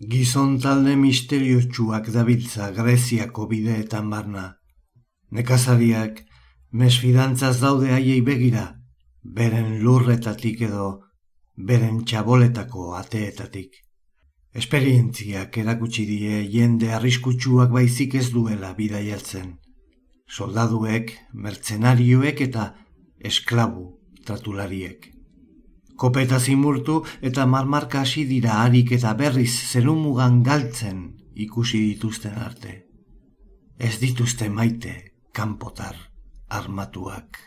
Gizon talde misteriotsuak dabiltza Greziako bideetan barna. Nekazariak mesfidantzaz daude haiei begira, beren lurretatik edo beren txaboletako ateetatik. Esperientziak erakutsi die jende arriskutsuak baizik ez duela bidaiatzen. Soldaduek, mertzenarioek eta esklabu tratulariek kopeta zimurtu eta marmarka hasi dira harik eta berriz zelumugan galtzen ikusi dituzten arte. Ez dituzte maite kanpotar armatuak.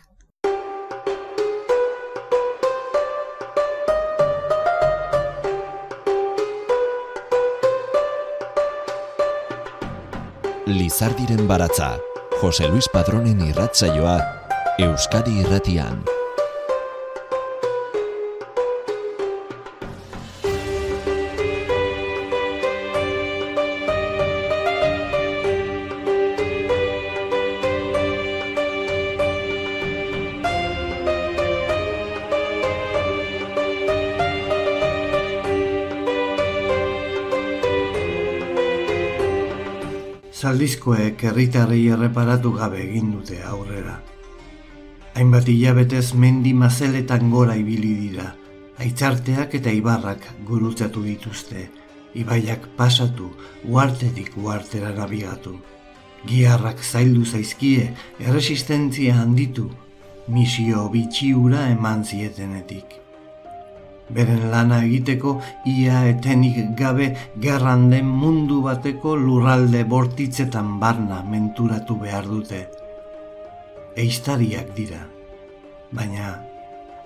Lizardiren baratza, Jose Luis Padronen irratzaioa, Euskadi irratian. Zaldizkoek herritarrei erreparatu gabe egin dute aurrera. Hainbat hilabetez mendi mazeletan gora ibili dira, aitzarteak eta ibarrak gurutzatu dituzte, ibaiak pasatu, uartetik uartera nabigatu. Giarrak zaildu zaizkie, erresistentzia handitu, misio bitxiura eman zietenetik beren lana egiteko ia etenik gabe gerran den mundu bateko lurralde bortitzetan barna menturatu behar dute. Eistariak dira, baina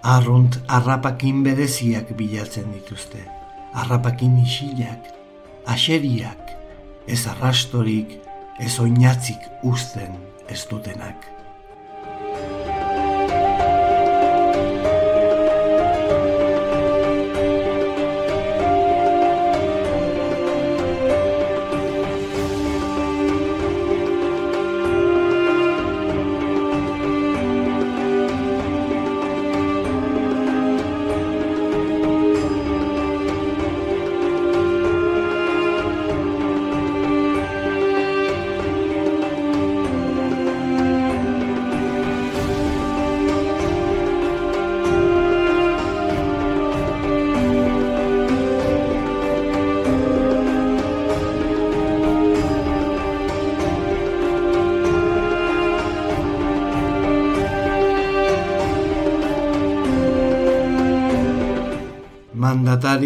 arrunt arrapakin bereziak bilatzen dituzte. Arrapakin isilak, aseriak, ez arrastorik, ez oinatzik uzten ez dutenak.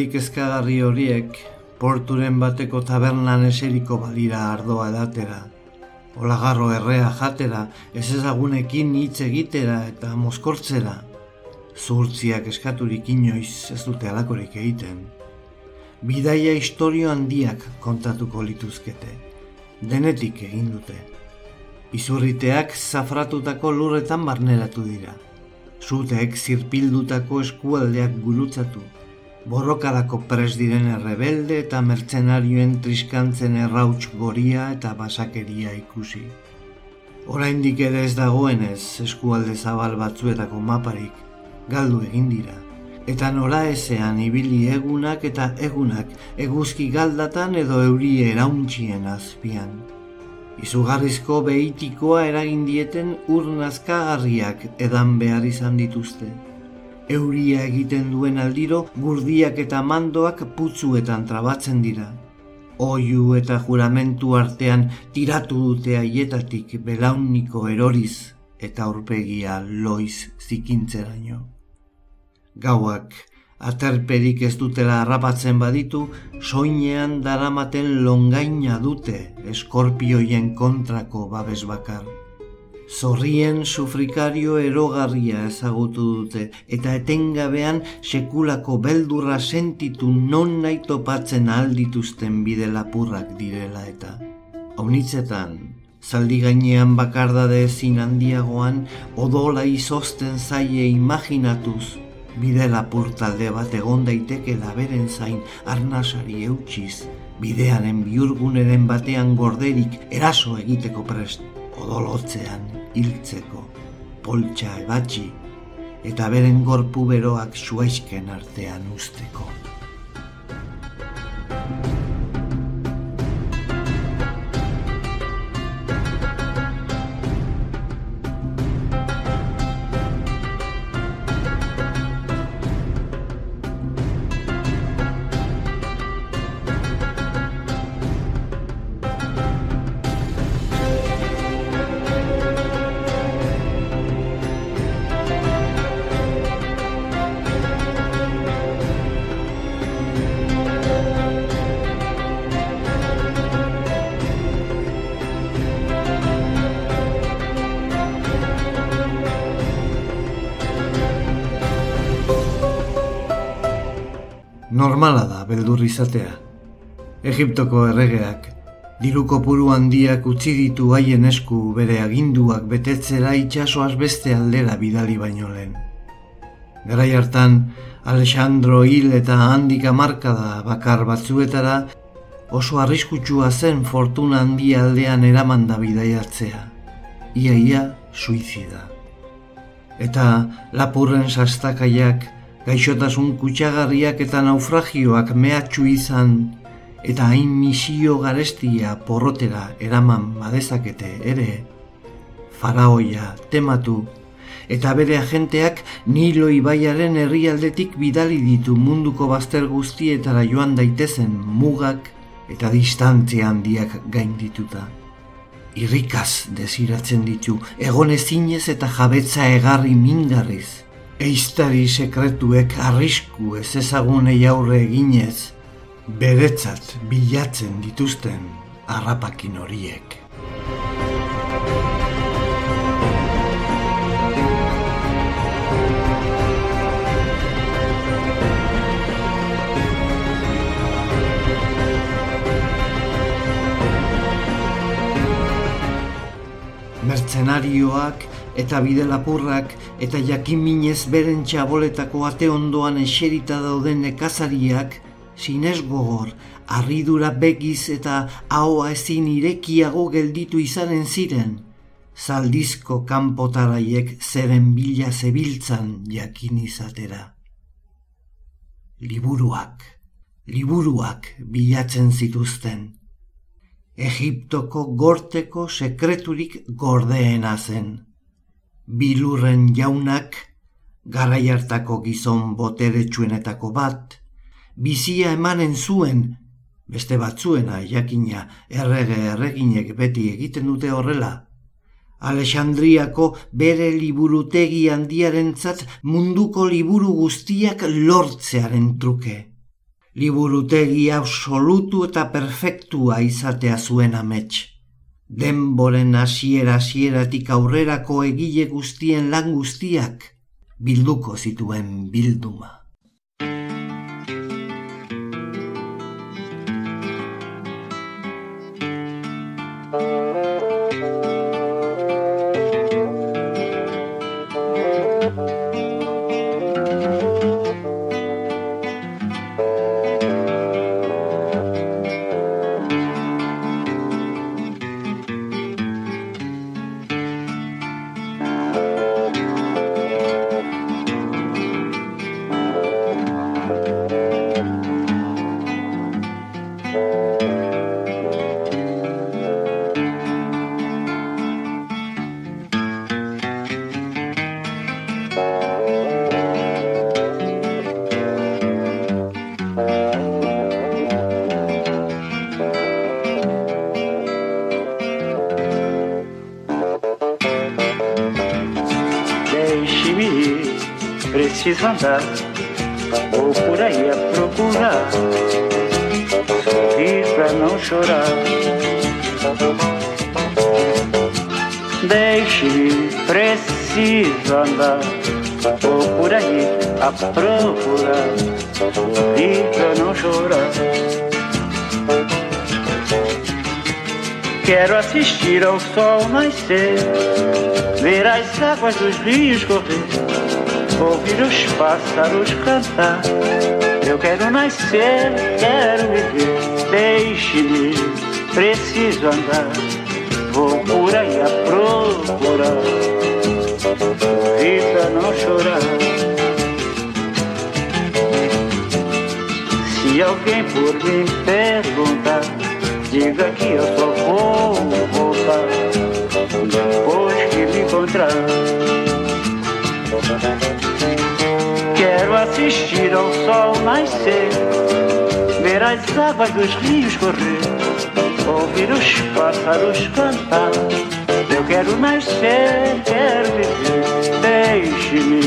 Mandatarik ezkagarri horiek porturen bateko tabernan eseriko balira ardoa datera. Olagarro errea jatera, ez ezagunekin hitz egitera eta mozkortzera. Zurtziak eskaturik inoiz ez dute alakorik egiten. Bidaia historio handiak kontatuko lituzkete. Denetik egin dute. Izurriteak zafratutako lurretan barneratu dira. Zuteek zirpildutako eskualdeak gulutzatu borrokarako pres diren errebelde eta mertzenarioen triskantzen errauts goria eta basakeria ikusi. Oraindik ere ez dagoenez eskualde zabal batzuetako maparik galdu egin dira. Eta nora ezean ibili egunak eta egunak eguzki galdatan edo euri erauntzien azpian. Izugarrizko behitikoa eragin dieten urnazkagarriak edan behar izan dituzte euria egiten duen aldiro gurdiak eta mandoak putzuetan trabatzen dira. Oiu eta juramentu artean tiratu dute aietatik belauniko eroriz eta aurpegia loiz zikintzeraino. Gauak, aterperik ez dutela harrapatzen baditu, soinean daramaten longaina dute eskorpioien kontrako babes bakar. Zorrien sufrikario erogarria ezagutu dute eta etengabean sekulako beldurra sentitu non nahi topatzen aldituzten bide lapurrak direla eta. Haunitzetan, zaldi gainean bakardade ezin handiagoan odola izosten zaie imaginatuz bide lapur talde bat egon daiteke laberen zain arnasari eutxiz, bidearen biurguneren batean gorderik eraso egiteko prest odolotzean hiltzeko, poltsa ebatxi eta beren gorpu beroak suaizken artean usteko. Izatea. Egiptoko erregeak, diruko puru handiak utzi ditu haien esku bere aginduak betetzera itxasoaz beste aldera bidali baino lehen. Garai hartan, Alexandro hil eta handik amarkada bakar batzuetara oso arriskutsua zen fortuna handi aldean eraman da bidaiatzea. Ia ia suizida. Eta lapurren sastakaiak, gaixotasun kutsagarriak eta naufragioak mehatxu izan eta hain misio garestia porrotera eraman badezakete ere, faraoia tematu eta bere agenteak Nilo ibaiaren herrialdetik bidali ditu munduko bazter guztietara joan daitezen mugak eta distantzia handiak gaindituta. Irrikaz desiratzen ditu, egon ezinez eta jabetza egarri mingarriz. Eiztari sekretuek arrisku ez ezagunei aurre eginez, beretzat bilatzen dituzten harrapakin horiek. mertzenarioak eta bide lapurrak eta jakin minez beren txaboletako ate ondoan eserita dauden nekazariak, sinez gogor, arridura begiz eta ahoa ezin irekiago gelditu izanen ziren, zaldizko kanpotaraiek zeren bila zebiltzan jakin izatera. Liburuak, liburuak bilatzen zituzten. Egiptoko gorteko sekreturik gordeena zen. Bilurren jaunak, garai hartako gizon boteretsuenetako bat, bizia emanen zuen, beste batzuena jakina errege erreginek beti egiten dute horrela. Alexandriako bere liburutegi handiarentzat munduko liburu guztiak lortzearen truke liburutegi absolutu eta perfektua izatea zuen amets. Denboren hasiera hasieratik aurrerako egile guztien lan guztiak bilduko zituen bilduma. Assistir ao sol nascer, ver as águas dos rios correr ouvir os pássaros cantar. Eu quero nascer, quero viver, deixe-me, preciso andar. Vou por aí a procurar, vida não chorar. Se alguém por mim perguntar, diga que eu só vou depois que me encontrar. Quero assistir ao sol nascer, ver as águas dos rios correr, ouvir os pássaros cantar. Eu quero nascer, quero viver, deixe-me,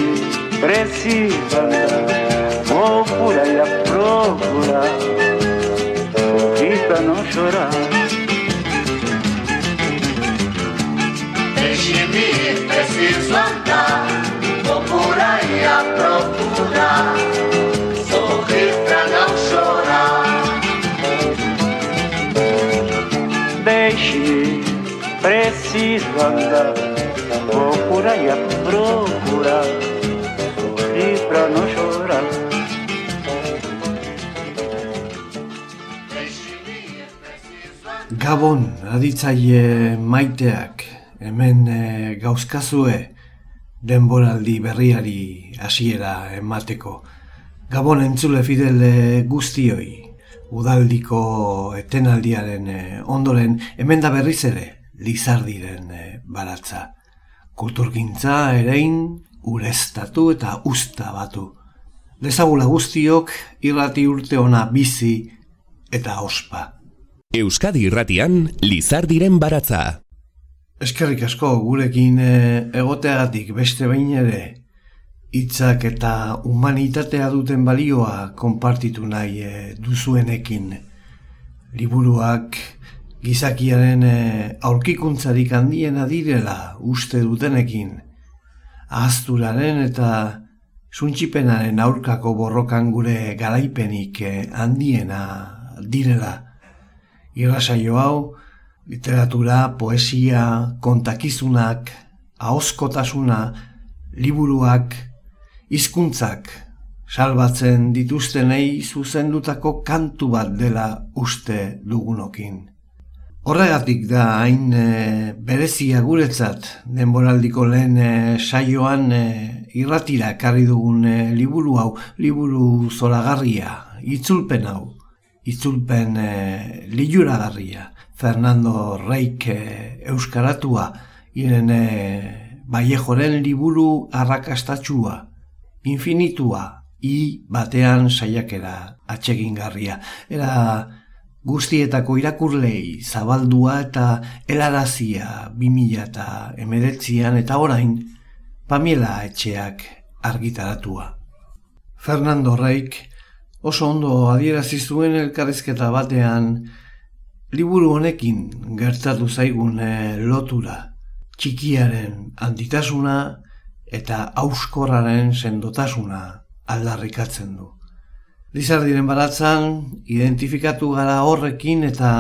preciso andar. Vou por aí a procurar, pra não chorar. preciso andar Vou por aí a procurar Sorrir pra não chorar Deixe, preciso andar Vou por aí a procurar Sorrir pra não chorar Gabon, aditzaile maiteak, hemen eh, gauzkazue denboraldi berriari hasiera emateko. Gabon entzule fidel guztioi, udaldiko etenaldiaren eh, ondoren hemen da berriz ere lizardiren eh, baratza. Kulturgintza erein, urestatu eta usta batu. Dezagula guztiok irrati urte ona bizi eta ospa. Euskadi irratian lizardiren baratza. Eskerrik asko gurekin eh, egoteagatik beste behin ere hitzak eta humanitatea duten balioa konpartitu nahi e, duzuenekin. Liburuak gizakiaren e, aurkikuntzarik handiena direla uste dutenekin. Ahazturaren eta suntxipenaren aurkako borrokan gure garaipenik handiena direla. Irrasaio hau, literatura, poesia, kontakizunak, ahoskotasuna, liburuak, hizkuntzak salbatzen dituztenei zuzendutako kantu bat dela uste dugunokin. Horregatik da hain e, berezia guretzat denboraldiko lehen e, saioan e, irratira ekarri dugun e, liburu hau, liburu zoragarria, itzulpen hau, itzulpen e, liuragarria, Fernando Reik e, euskaratua, iren e, baiejoren liburu arrakastatxua, infinitua, i batean saiakera atsegingarria. Era guztietako irakurlei zabaldua eta helarazia bimila eta emeretzian eta orain Pamiela etxeak argitaratua. Fernando Reik oso ondo adierazi zuen elkarrizketa batean liburu honekin gertatu zaigun eh, lotura txikiaren handitasuna eta auskorraren sendotasuna aldarrikatzen du. Lizardiren baratzan, identifikatu gara horrekin eta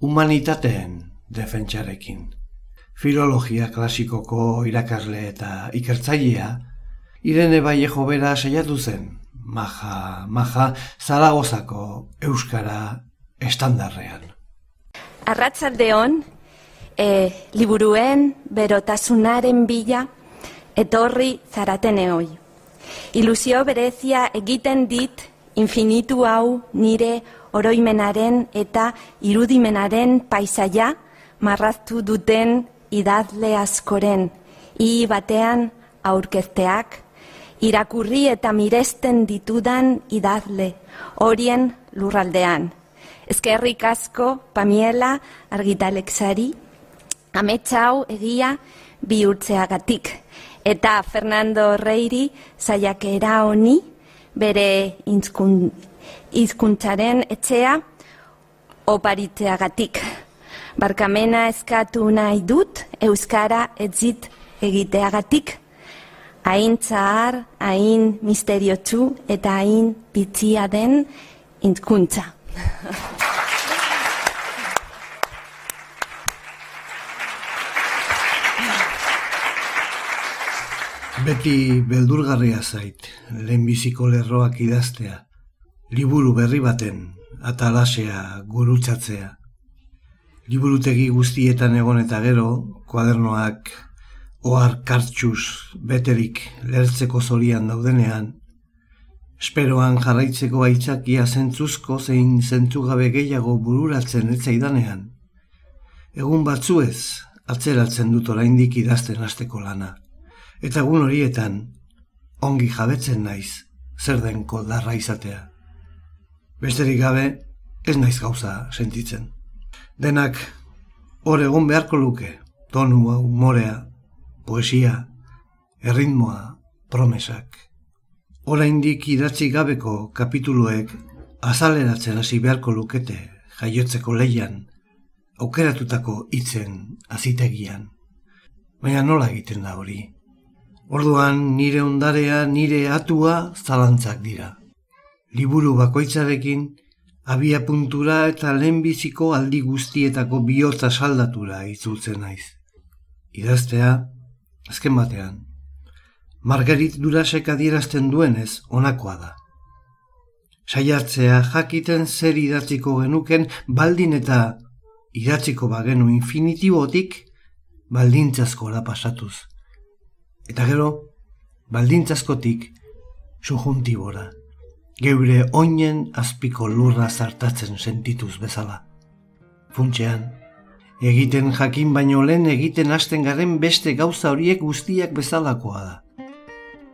humanitateen defentsarekin. Filologia klasikoko irakasle eta ikertzailea, Irene Baiejo bera saiatu zen, maja, maja, zaragozako euskara estandarrean. Arratzaldeon, e, liburuen berotasunaren bila, etorri zaratene hoi. Ilusio berezia egiten dit infinitu hau nire oroimenaren eta irudimenaren paisaia marraztu duten idazle askoren, i batean aurkezteak, irakurri eta miresten ditudan idazle, horien lurraldean. Ezkerrik asko, Pamiela, argitalexari, ametsau egia bihurtzeagatik eta Fernando Reiri saiakera honi bere hizkuntzaren etxea oparitzeagatik. Barkamena eskatu nahi dut euskara etzit egiteagatik. Hain txar, hain misteriotsu eta hain bitzia den hizkuntza. Beti beldurgarria zait, lehenbiziko lerroak idaztea, liburu berri baten, atalasea gurutzatzea. Liburutegi guztietan egon eta gero, kuadernoak ohar kartxuz beterik lertzeko zorian daudenean, esperoan jarraitzeko aitzakia zentzuzko zein zentzugabe gehiago bururatzen etzaidanean. Egun batzuez, atzeratzen dut oraindik idazten hasteko lana. Eta egun horietan, ongi jabetzen naiz, zer denko darra izatea. Besterik gabe, ez naiz gauza sentitzen. Denak, hor egon beharko luke, tonua, humorea, poesia, erritmoa, promesak. Hora indik idatzi gabeko kapituluek azaleratzen hasi beharko lukete jaiotzeko leian, aukeratutako hitzen azitegian. Baina nola egiten da hori? Orduan nire ondarea, nire atua zalantzak dira. Liburu bakoitzarekin abia puntura eta lehenbiziko aldi guztietako bihotza saldatura itzultzen naiz. Idaztea, azken batean, Margarit Durasek adierazten duenez onakoa da. Saiatzea jakiten zer idatziko genuken baldin eta idatziko bagenu infinitibotik baldintzazkora pasatuz. Eta gero, baldintzazkotik sujuntibora geure oinen azpiko lurra zartatzen sentituz bezala. Funtxean, egiten jakin baino lehen egiten hasten garen beste gauza horiek guztiak bezalakoa da.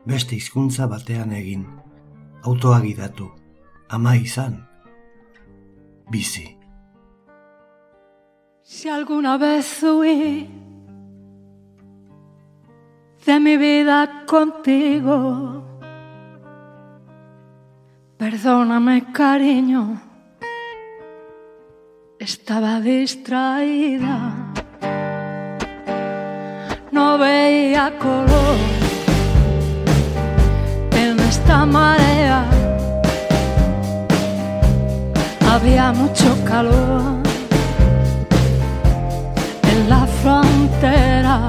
Beste hizkuntza batean egin, autoagidatu, ama izan, bizi. Si alguna vez huí de mi vida contigo, Perdóname, cariño, estaba distraída, no veía color en esta marea, había mucho calor en la frontera,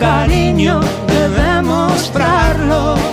cariño de demostrarlo.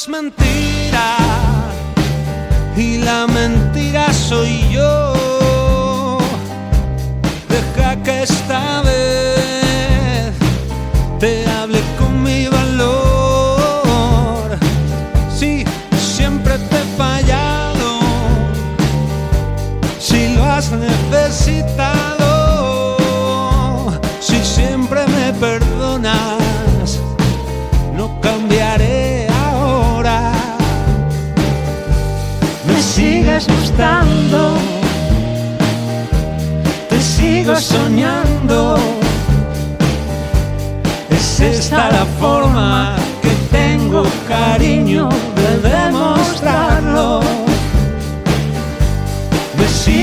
Es mentira y la mentira soy yo.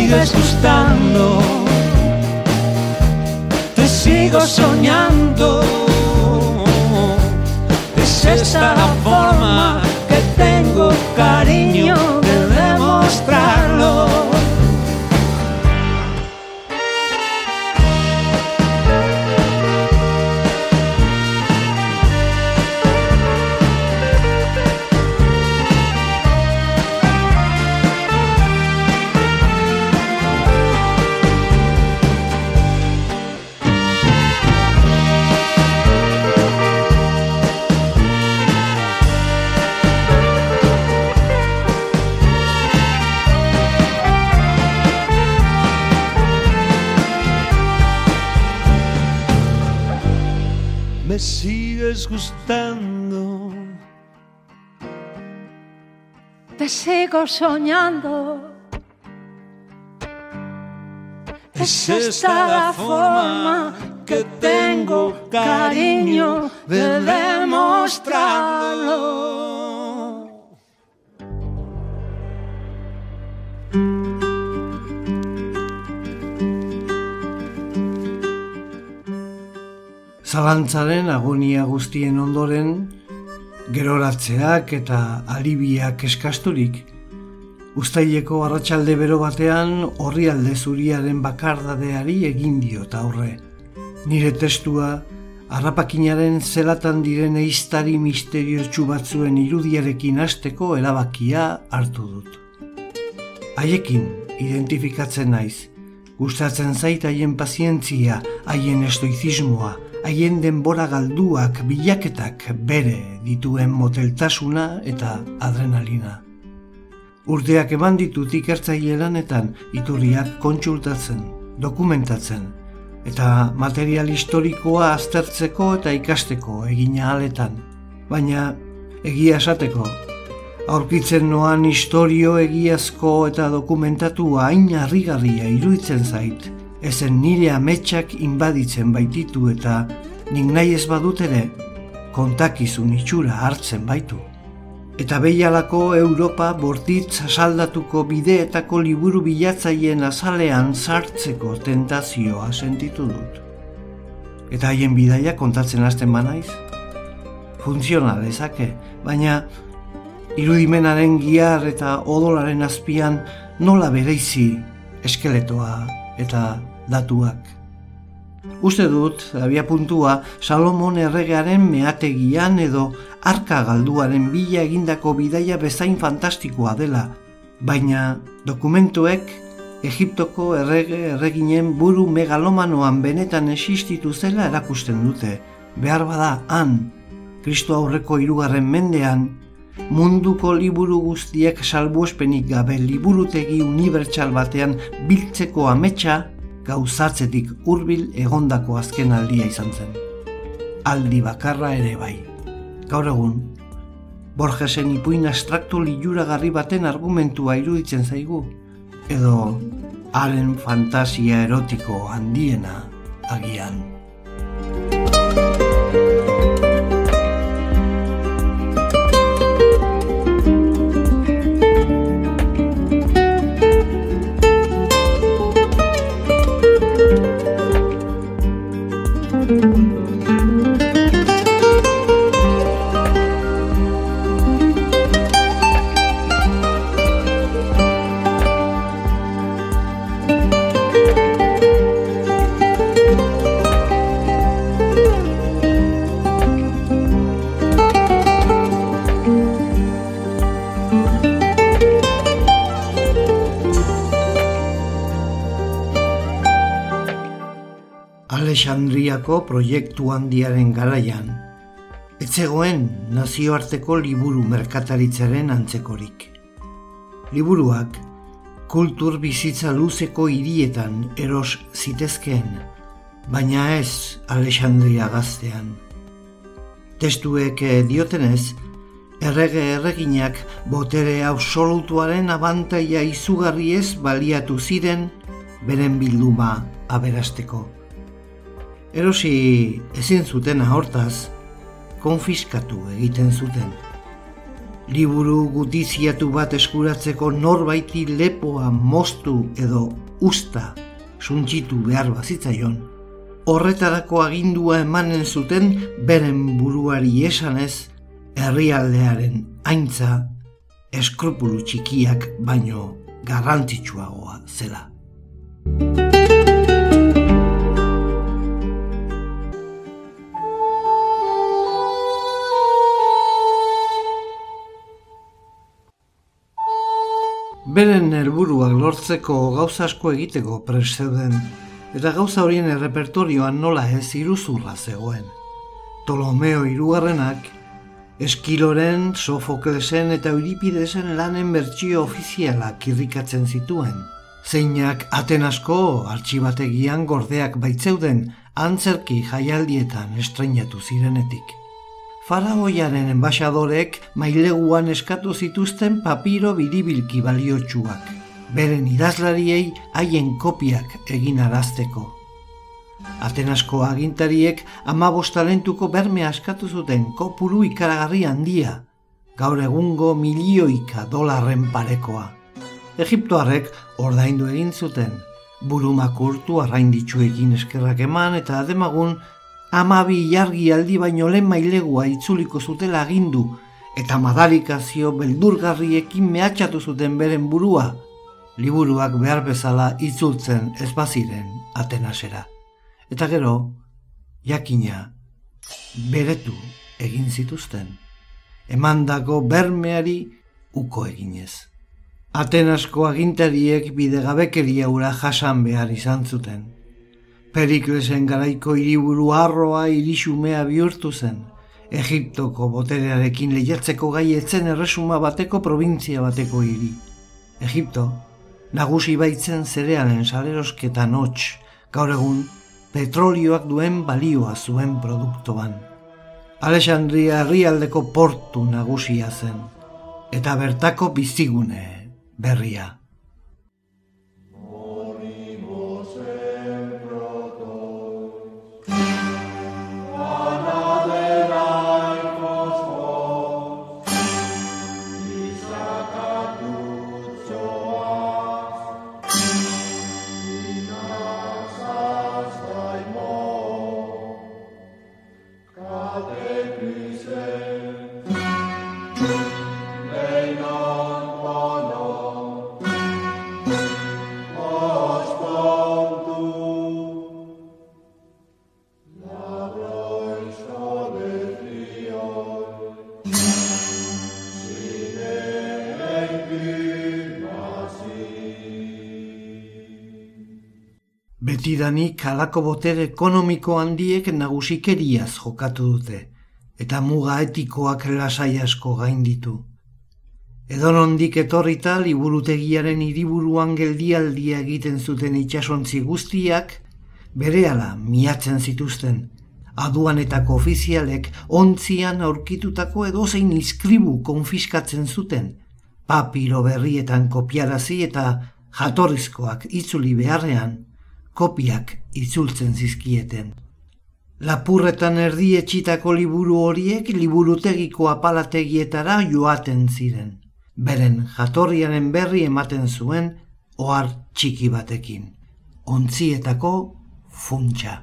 Sigues gustando, te sigo soñando. Es esta la forma que tengo cariño sigues gustando. Te sigo soñando. Es esta la forma que tengo cariño de demostrarlo. Zalantzaren agonia guztien ondoren, geroratzeak eta alibiak eskasturik, Uztaileko arratsalde bero batean horrialde zuriaren bakardadeari egin diot aurre. Nire testua Arrapakinaren zelatan diren eiztari misteriotsu batzuen irudiarekin hasteko erabakia hartu dut. Haiekin identifikatzen naiz, gustatzen zait haien pazientzia, haien estoizismoa, haien denbora galduak, bilaketak bere dituen moteltasuna eta adrenalina. Urteak eman ditut ikertzaile lanetan iturriak kontsultatzen, dokumentatzen, eta material historikoa aztertzeko eta ikasteko egina aletan. Baina egia esateko, aurkitzen noan historio egiazko eta dokumentatua hain harrigarria iruditzen zait, ezen nire ametsak inbaditzen baititu eta nik nahi ez badut ere kontakizun itxura hartzen baitu eta behialako Europa bortitz asaldatuko bideetako liburu bilatzaileen azalean sartzeko tentazioa sentitu dut. Eta haien bidaia kontatzen hasten banaiz? Funtziona dezake, baina irudimenaren giar eta odolaren azpian nola bereizi eskeletoa eta datuak. Uste dut, abia puntua, Salomon erregearen meategian edo arka galduaren bila egindako bidaia bezain fantastikoa dela, baina dokumentuek Egiptoko errege erreginen buru megalomanoan benetan existitu zela erakusten dute. Behar bada han, Kristo aurreko hirugarren mendean, munduko liburu guztiek salbuespenik gabe liburutegi unibertsal batean biltzeko ametsa gauzatzetik hurbil egondako azken aldia izan zen. Aldi bakarra ere bai. Gaur egun, Borgesen ipuin abstraktu liuragarri baten argumentua iruditzen zaigu, edo haren fantasia erotiko handiena agian. Alexandriako proiektu handiaren garaian, etzegoen nazioarteko liburu merkataritzaren antzekorik. Liburuak kultur bizitza luzeko hirietan eros zitezkeen, baina ez Alexandria gaztean. Testuek diotenez, errege erreginak botere absolutuaren abantaia izugarri ez baliatu ziren beren bilduma aberasteko. Erosi ezin zuten hortaz, konfiskatu egiten zuten. Liburu gutiziatu bat eskuratzeko norbaiti lepoa moztu edo usta suntxitu behar bazitzaion. Horretarako agindua emanen zuten beren buruari esanez herrialdearen aintza eskrupulu txikiak baino garrantzitsuagoa zela. Beren helburuak lortzeko gauza asko egiteko preseuden, eta gauza horien errepertorioan nola ez iruzurra zegoen. Tolomeo irugarrenak, Eskiloren, Sofoklesen eta Euripidesen lanen bertsio ofizialak irrikatzen zituen. Zeinak Atenasko artxibategian gordeak baitzeuden antzerki jaialdietan estrainatu zirenetik. Faraoiaren enbaixadorek maileguan eskatu zituzten papiro biribilki baliotsuak, beren idazlariei haien kopiak egin arazteko. Atenasko agintariek amabost talentuko berme askatu zuten kopuru ikaragarri handia, gaur egungo milioika dolarren parekoa. Egiptoarrek ordaindu egin zuten, burumakurtu arrainditsuekin eskerrak eman eta ademagun amabi jargi aldi baino lehen mailegua itzuliko zutela agindu eta madarikazio beldurgarriekin mehatxatu zuten beren burua, liburuak behar bezala itzultzen ez baziren Atenasera. Eta gero, jakina, beretu egin zituzten. Emandako bermeari uko eginez. Atenasko agintariek bidegabekeria ura jasan behar izan zuten. Periklesen garaiko hiriburu arroa irixumea bihurtu zen. Egiptoko boterearekin lehiatzeko gai etzen erresuma bateko provintzia bateko hiri. Egipto, nagusi baitzen zerealen salerosketan hots, gaur egun petrolioak duen balioa zuen produktoan. Alexandria herrialdeko portu nagusia zen, eta bertako bizigune berria. Betidanik halako botere ekonomiko handiek nagusikeriaz jokatu dute, eta muga etikoak lasai asko gainditu. Edo nondik etorrita liburutegiaren hiriburuan geldialdia egiten zuten itsasontzi guztiak, berehala miatzen zituzten, aduanetako ofizialek ontzian aurkitutako edozein iskribu konfiskatzen zuten, papiro berrietan kopiarazi eta jatorrizkoak itzuli beharrean, kopiak itzultzen zizkieten. Lapurretan erdi etxitako liburu horiek liburutegiko apalategietara joaten ziren. Beren jatorriaren berri ematen zuen ohar txiki batekin. Ontzietako funtsa.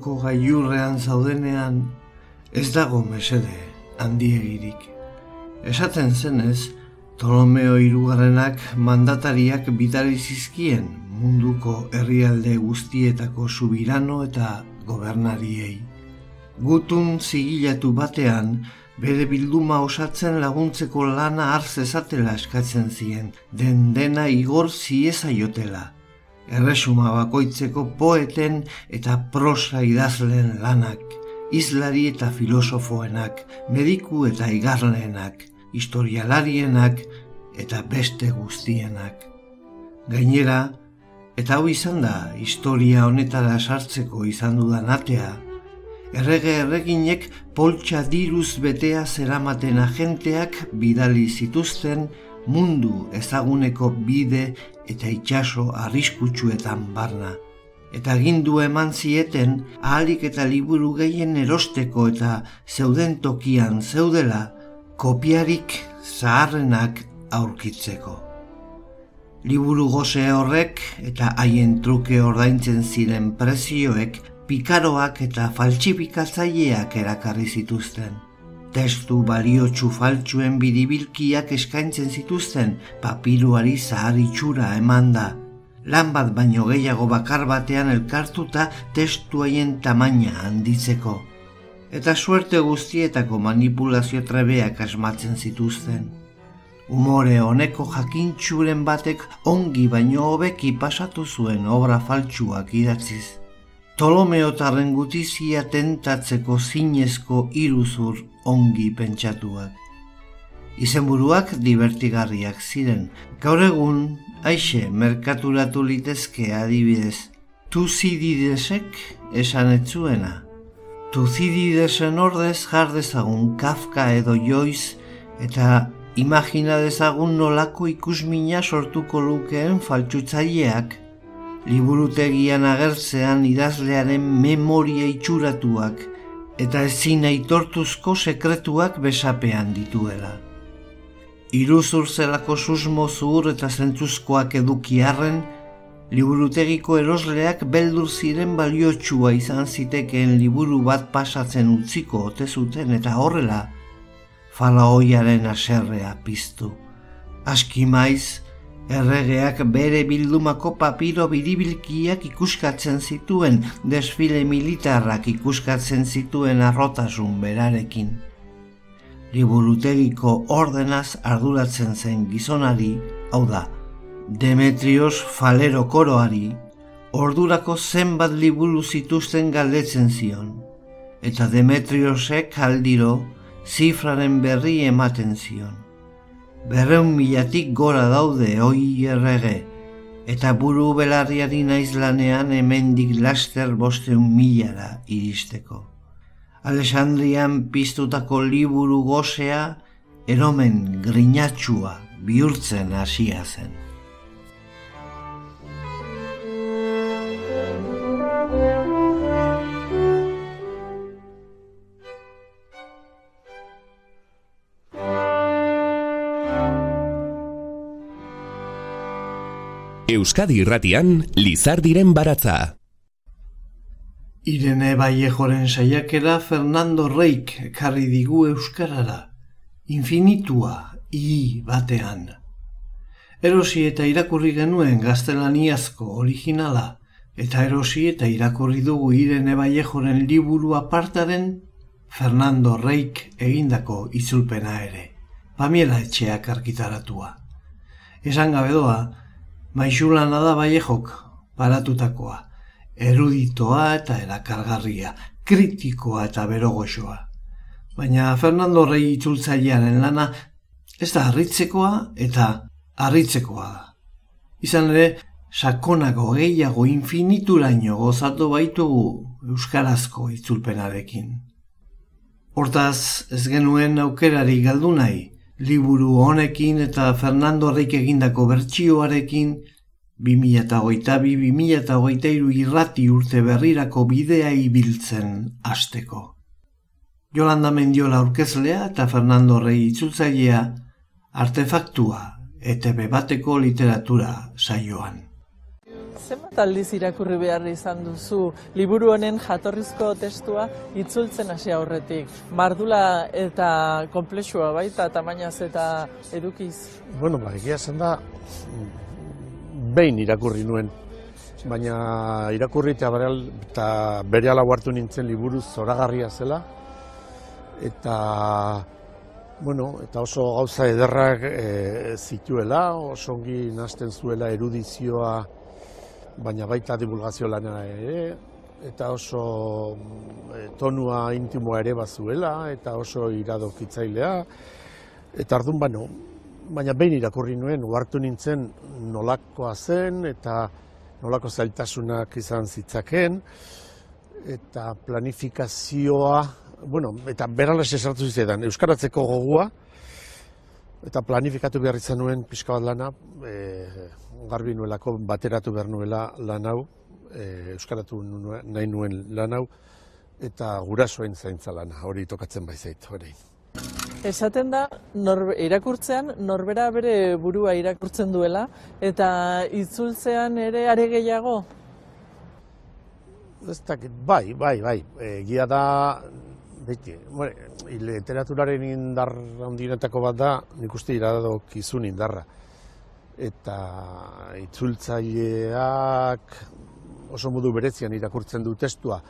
Munduko gaiurrean zaudenean ez dago mesede handiegirik. Esaten zenez, Tolomeo irugarrenak mandatariak bidali zizkien munduko herrialde guztietako subirano eta gobernariei. Gutun zigilatu batean, bere bilduma osatzen laguntzeko lana hartzezatela eskatzen zien, den dena igor ziezaiotela erresuma bakoitzeko poeten eta prosa idazleen lanak, izlari eta filosofoenak, mediku eta igarleenak, historialarienak eta beste guztienak. Gainera, eta hau izan da historia honetara sartzeko izan dudan atea, errege erreginek poltsa diruz betea zeramaten agenteak bidali zituzten mundu ezaguneko bide eta itxaso arriskutsuetan barna. Eta gindu eman zieten ahalik eta liburu gehien erosteko eta zeuden tokian zeudela kopiarik zaharrenak aurkitzeko. Liburu goze horrek eta haien truke ordaintzen ziren prezioek pikaroak eta faltsipikatzaileak erakarri zituzten testu baliotsu faltsuen bidibilkiak eskaintzen zituzten papiruari zahar itxura eman da. Lan bat baino gehiago bakar batean elkartuta testu haien tamaina handitzeko. eta suerte guztietako manipulazio trebeak asmatzen zituzten. Umore honeko jakintxuren batek ongi baino hobeki pasatu zuen obra faltsuak idatziz. Tolomeotarren gutizia tentatzeko zinezko iruzur ongi pentsatuak. Izenburuak divertigarriak ziren. Gaur egun, aixe, merkaturatu litezke adibidez. Tuzididesek esan etzuena. Tuzididesen ordez jardezagun Kafka edo Joyce eta imagina dezagun nolako ikusmina sortuko lukeen faltsutzaileak liburutegian agertzean idazlearen memoria itxuratuak eta ezin aitortuzko sekretuak besapean dituela. Iruzur zelako susmo zuhur eta zentzuzkoak edukiarren, liburutegiko erosleak beldur ziren baliotsua izan zitekeen liburu bat pasatzen utziko ote zuten eta horrela, falaoiaren aserrea piztu. Aski maiz, Erregeak bere bildumako papiro biribilkiak ikuskatzen zituen, desfile militarrak ikuskatzen zituen arrotasun berarekin. Liburutegiko ordenaz arduratzen zen gizonari, hau da, Demetrios falero koroari, ordurako zenbat liburu zituzten galdetzen zion, eta Demetriosek aldiro zifraren berri ematen zion berreun milatik gora daude oi errege, eta buru belarriari naiz lanean hemendik laster bosteun milara iristeko. Alexandrian piztutako liburu gozea, eromen grinatxua bihurtzen hasia zen. Euskadi Irratian Lizardiren baratza. Irene Vallejoren saiakera Fernando Reik karri digu euskarara. Infinitua i batean. Erosi eta irakurri genuen gaztelaniazko originala eta erosi eta irakurri dugu Irene Vallejoren liburu apartaren Fernando Reik egindako itzulpena ere. Pamiela etxeak arkitaratua. Esan gabe doa, Maixulana da baiejok paratutakoa, eruditoa eta erakargarria, kritikoa eta berogoxoa. Baina Fernando Rei itzultzailearen lana ez da harritzekoa eta harritzekoa da. Izan ere, sakonako gehiago infinituraino gozatu baitugu euskarazko itzulpenarekin. Hortaz, ez genuen aukerari galdu nahi, liburu honekin eta Fernando Reik egindako bertsioarekin 2008-2008 irrati urte berrirako bidea ibiltzen hasteko. Jolanda Mendiola aurkezlea eta Fernando Rei itzultzailea artefaktua ETB bateko literatura saioan. Zenbat aldiz irakurri behar izan duzu liburu honen jatorrizko testua itzultzen hasi aurretik. Mardula eta komplexua baita tamainaz eta edukiz. Bueno, ba, egia zen da behin irakurri nuen. Baina irakurri eta bere ala hartu nintzen liburu zoragarria zela. Eta Bueno, eta oso gauza ederrak e, zituela, oso ongi nazten zuela erudizioa baina baita divulgazio lana ere, eta oso e, tonua intimoa ere bazuela, eta oso iradokitzailea, eta ardun bano, baina behin irakurri nuen, uartu nintzen nolakoa zen, eta nolako zailtasunak izan zitzaken, eta planifikazioa, bueno, eta berales esartu zizetan, euskaratzeko gogua, eta planifikatu behar izan nuen pixka bat lana, e, garbi nuelako bateratu behar nuela lan hau, e, euskaratu nahi nuen lan hau, eta gurasoen zaintza lana, hori tokatzen baizait, hori. Esaten da, irakurtzean, norbera bere burua irakurtzen duela, eta itzultzean ere are gehiago? Ez dakit, bai, bai, bai, egia da, beti, bueno, literaturaren indar handinetako bat da, nik uste iradok izun indarra eta itzultzaileak oso modu berezian irakurtzen du testua.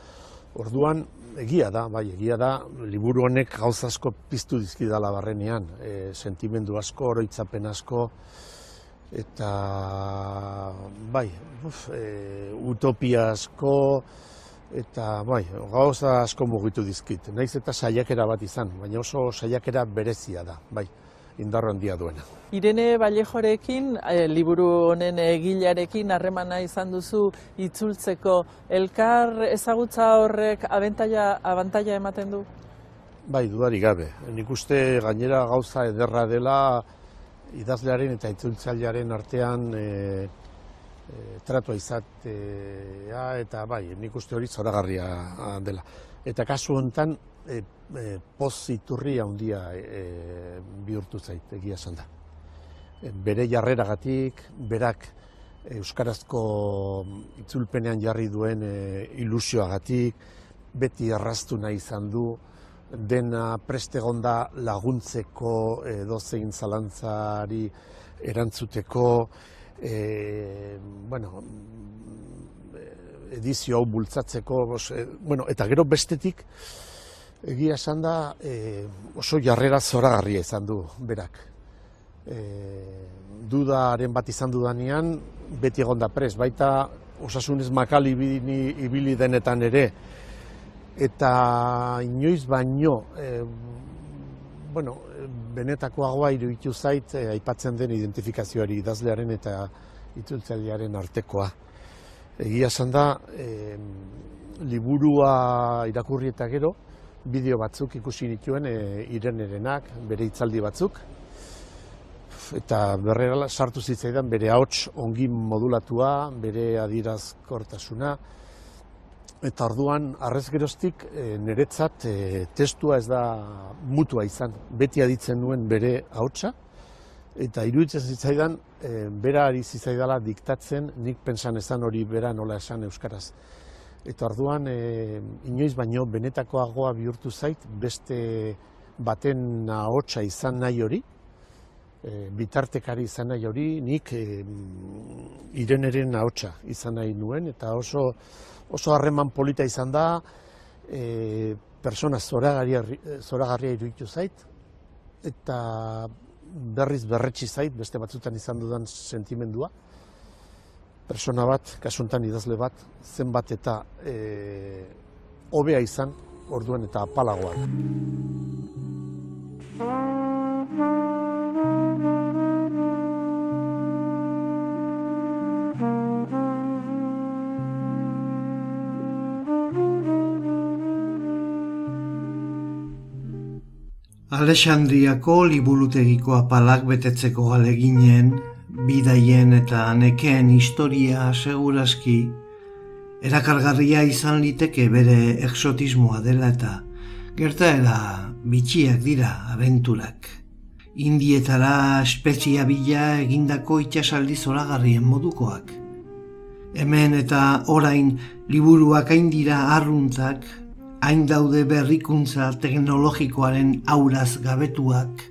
Orduan, egia da, bai, egia da, liburu honek gauz asko piztu dizkidala barrenean, e, sentimendu asko, oroitzapen asko, eta bai, uf, e, utopia asko, eta bai, gauza asko mugitu dizkit. Naiz eta saiakera bat izan, baina oso saiakera berezia da, bai indarro handia duena. Irene Balejorekin, e, liburu honen egilearekin harremana izan duzu itzultzeko elkar ezagutza horrek abantaila abantaila ematen du? Bai, dudari gabe. Nik uste gainera gauza ederra dela idazlearen eta itzultzailearen artean e, e, tratua izatea eta bai, nik uste hori zoragarria dela. Eta kasu honetan e, e, poz iturri handia e, bihurtu zait, egia esan da. E, bere jarreragatik, berak euskarazko itzulpenean jarri duen e, ilusioagatik, beti erraztu nahi izan du, dena prestegonda laguntzeko dozein zalantzari erantzuteko, e, bueno, edizio hau bultzatzeko, bueno, eta gero bestetik, Egia esan da e, oso jarrera zoragarria izan du berak. E, dudaren bat izan dudanean beti egon da pres, baita osasunez makal ibili, ibili denetan ere. Eta inoiz baino, e, bueno, benetakoagoa iruditu zait e, aipatzen den identifikazioari idazlearen eta itzultzailearen artekoa. Egia esan da, e, liburua irakurri eta gero, bideo batzuk ikusi dituen e, irenerenak, bere hitzaldi batzuk. Eta berrera sartu zitzaidan bere ahots ongi modulatua, bere adirazkortasuna. Eta orduan, arrez geroztik, e, niretzat e, testua ez da mutua izan. Beti aditzen nuen bere ahotsa. Eta iruditzen zitzaidan, e, bera ari zitzaidala diktatzen, nik pensan ezan hori bera nola esan euskaraz. Eta orduan, e, inoiz baino benetakoagoa bihurtu zait, beste baten ahotsa izan nahi hori, e, bitartekari izan nahi hori, nik e, ireneren ahotsa izan nahi nuen, eta oso oso harreman polita izan da, e, persona zoragarria, zoragarria iruditu zait, eta berriz berretsi zait, beste batzutan izan dudan sentimendua persona bat, kasuntan idazle bat, zenbat eta e, hobea izan, orduan eta apalagoa. Alexandriako liburutegiko apalak betetzeko aleginen bidaien eta nekeen historia seguraski erakargarria izan liteke bere exotismoa dela eta gertaera bitxiak dira abenturak. Indietara espezia bila egindako itxasaldi zoragarrien modukoak. Hemen eta orain liburuak hain dira arruntzak, hain daude berrikuntza teknologikoaren auraz gabetuak,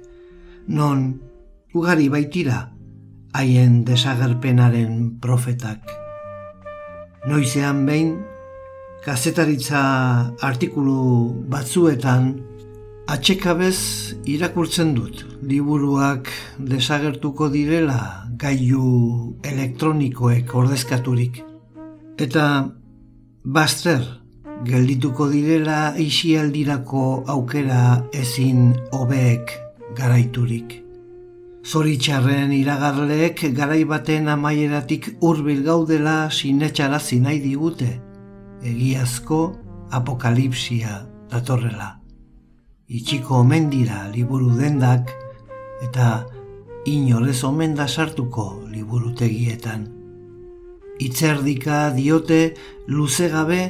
non ugari baitira haien desagerpenaren profetak. Noizean behin, kazetaritza artikulu batzuetan atxekabez irakurtzen dut liburuak desagertuko direla gailu elektronikoek ordezkaturik. Eta baster geldituko direla isialdirako aukera ezin hobeek garaiturik. Zoritxarren iragarleek garai baten amaieratik hurbil gaudela sinetxarazi nahi digute, egiazko apokalipsia datorrela. Itxiko omen dira liburu dendak eta inorez omen da sartuko liburutegietan. Itzerdika diote luze gabe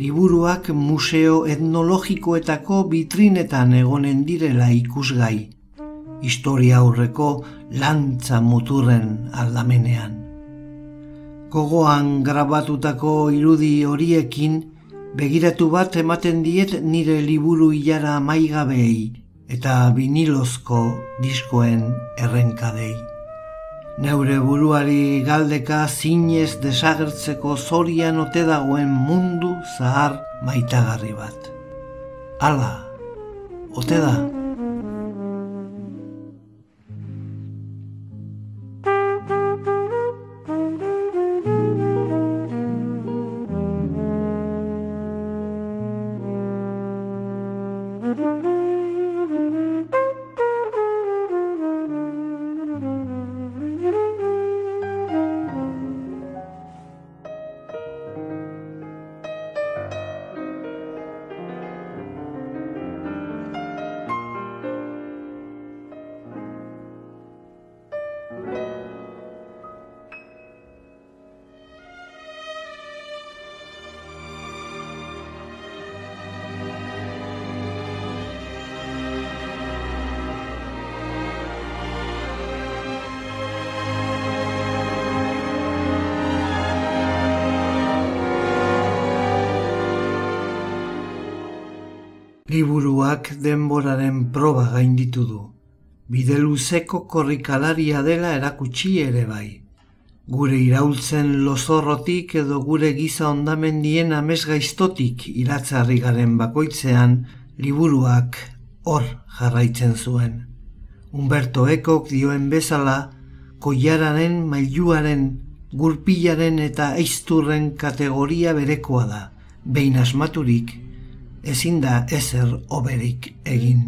liburuak museo etnologikoetako bitrinetan egonen direla ikusgai historia aurreko lantza muturren aldamenean. Gogoan grabatutako irudi horiekin begiratu bat ematen diet nire liburu ilara maigabei eta vinilozko diskoen errenkadei. Neure buruari galdeka zinez desagertzeko zorian ote dagoen mundu zahar maitagarri bat. Hala, ote da? Liburuak denboraren proba gainditu du. Bide luzeko korrikalaria dela erakutsi ere bai. Gure iraultzen lozorrotik edo gure giza ondamendien amesgaiztotik iratzarri garen bakoitzean liburuak hor jarraitzen zuen. Humberto Ekok dioen bezala, koiaranen, mailuaren, gurpilaren eta eizturren kategoria berekoa da, behin asmaturik ezin da ezer oberik egin.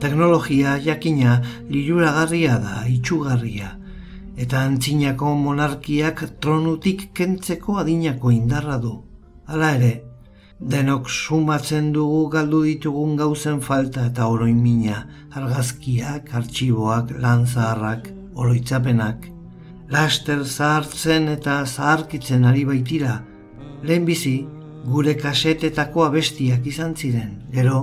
Teknologia jakina liluragarria da, itxugarria, eta antzinako monarkiak tronutik kentzeko adinako indarra du. Hala ere, denok sumatzen dugu galdu ditugun gauzen falta eta oroin mina, argazkiak, artxiboak, lan zaharrak, oroitzapenak, laster zahartzen eta zaharkitzen ari baitira, lehenbizi, gure kasetetako abestiak izan ziren, gero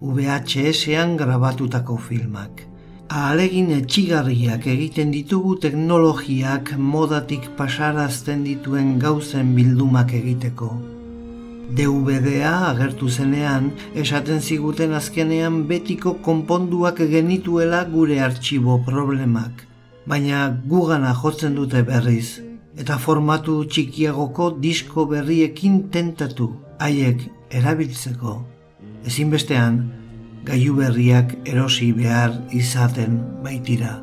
VHS-ean grabatutako filmak. Ahalegin etxigarriak egiten ditugu teknologiak modatik pasarazten dituen gauzen bildumak egiteko. DVD-a agertu zenean, esaten ziguten azkenean betiko konponduak genituela gure artxibo problemak. Baina gugana jotzen dute berriz, eta formatu txikiagoko disko berriekin tentatu haiek erabiltzeko. Ezinbestean, gaiu berriak erosi behar izaten baitira.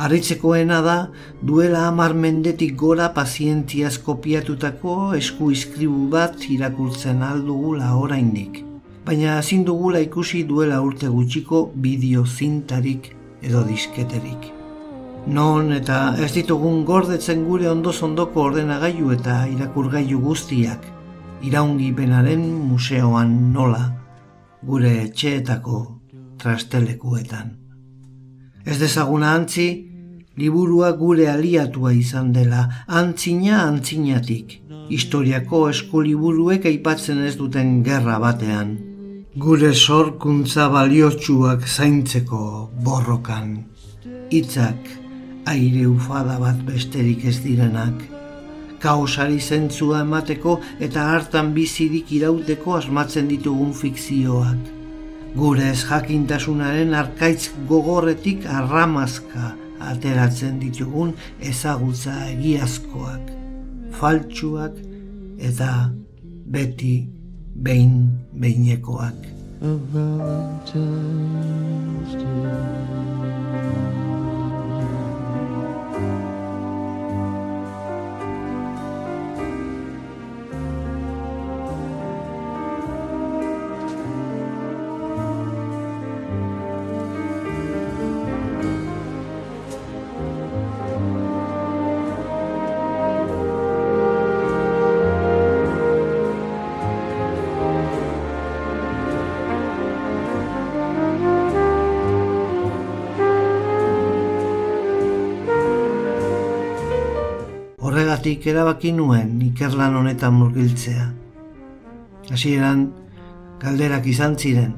Arritzekoena da, duela amar mendetik gora pazientziaz kopiatutako esku iskribu bat irakurtzen aldugula oraindik. Baina ezin dugula ikusi duela urte gutxiko bideo zintarik edo disketerik non eta ez ditugun gordetzen gure ondo ondoko ordenagailu eta irakurgailu guztiak, iraungi benaren museoan nola, gure etxeetako trastelekuetan. Ez dezaguna antzi, liburua gure aliatua izan dela, antzina antzinatik, historiako eskuliburuek aipatzen ez duten gerra batean. Gure sorkuntza baliotsuak zaintzeko borrokan, hitzak aire ufada bat besterik ez direnak. Kaosari zentzua emateko eta hartan bizirik irauteko asmatzen ditugun fikzioak. Gure ez jakintasunaren arkaitz gogorretik arramazka ateratzen ditugun ezagutza egiazkoak, faltsuak eta beti behin behinekoak. Horregatik erabaki nuen ikerlan honetan murgiltzea. Hasieran galderak izan ziren,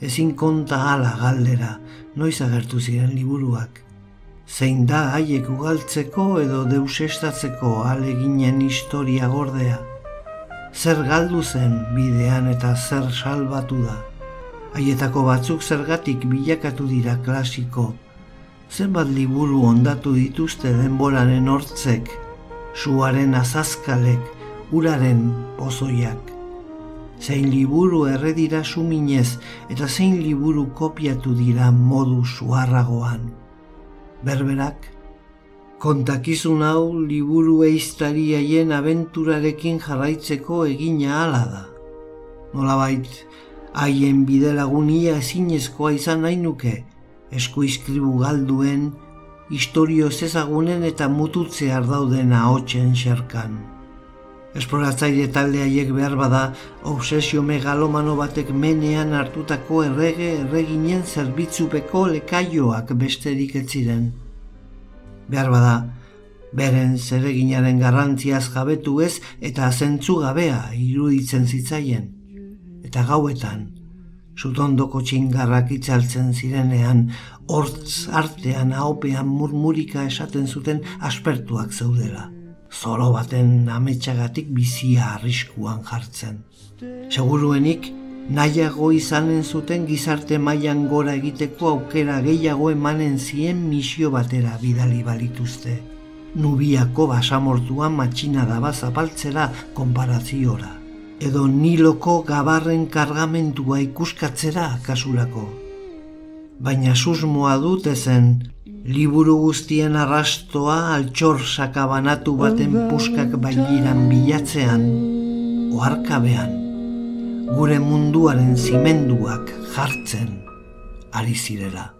ezin konta hala galdera, noiz agertu ziren liburuak. Zein da haiek ugaltzeko edo deusestatzeko aleginen historia gordea. Zer galdu zen bidean eta zer salbatu da. Haietako batzuk zergatik bilakatu dira klasiko, zenbat liburu ondatu dituzte denboraren hortzek, suaren azazkalek, uraren pozoiak. Zein liburu erredira suminez eta zein liburu kopiatu dira modu suarragoan. Berberak, kontakizun hau liburu eiztariaien abenturarekin jarraitzeko egina ala da. Nolabait, haien bidelagunia ezinezkoa izan nahi nuke, eskuizkribu galduen, historio zezagunen eta mututzear dauden ahotsen xerkan. Esploratzaile talde haiek behar bada, obsesio megalomano batek menean hartutako errege erreginen zerbitzupeko lekaioak besterik ez ziren. Behar bada, beren zereginaren garrantziaz jabetu ez eta zentzu gabea iruditzen zitzaien. Eta gauetan, zutondoko txingarrak itzaltzen zirenean, hortz artean haopean murmurika esaten zuten aspertuak zeudela. Zoro baten ametsagatik bizia arriskuan jartzen. Seguruenik, nahiago izanen zuten gizarte mailan gora egiteko aukera gehiago emanen zien misio batera bidali balituzte. Nubiako basamortuan matxina daba zapaltzera konparaziora edo niloko gabarren kargamentua ikuskatzera kasurako. Baina susmoa dut ezen, liburu guztien arrastoa altxor sakabanatu baten puskak bailiran bilatzean, oarkabean, gure munduaren zimenduak jartzen ari zirela.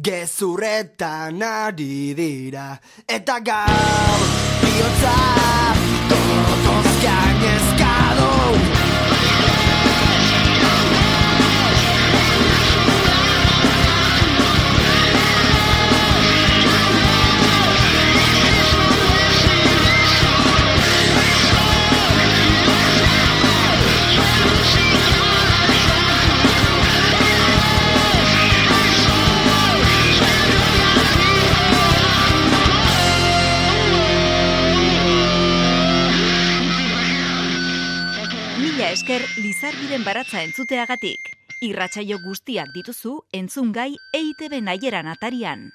gezurretan ari dira. Eta gaur bihotza gorotozkan ezkadu Lizardiren baratza entzuteagatik. Irratsaio guztiak dituzu entzungai EITB naieran atarian.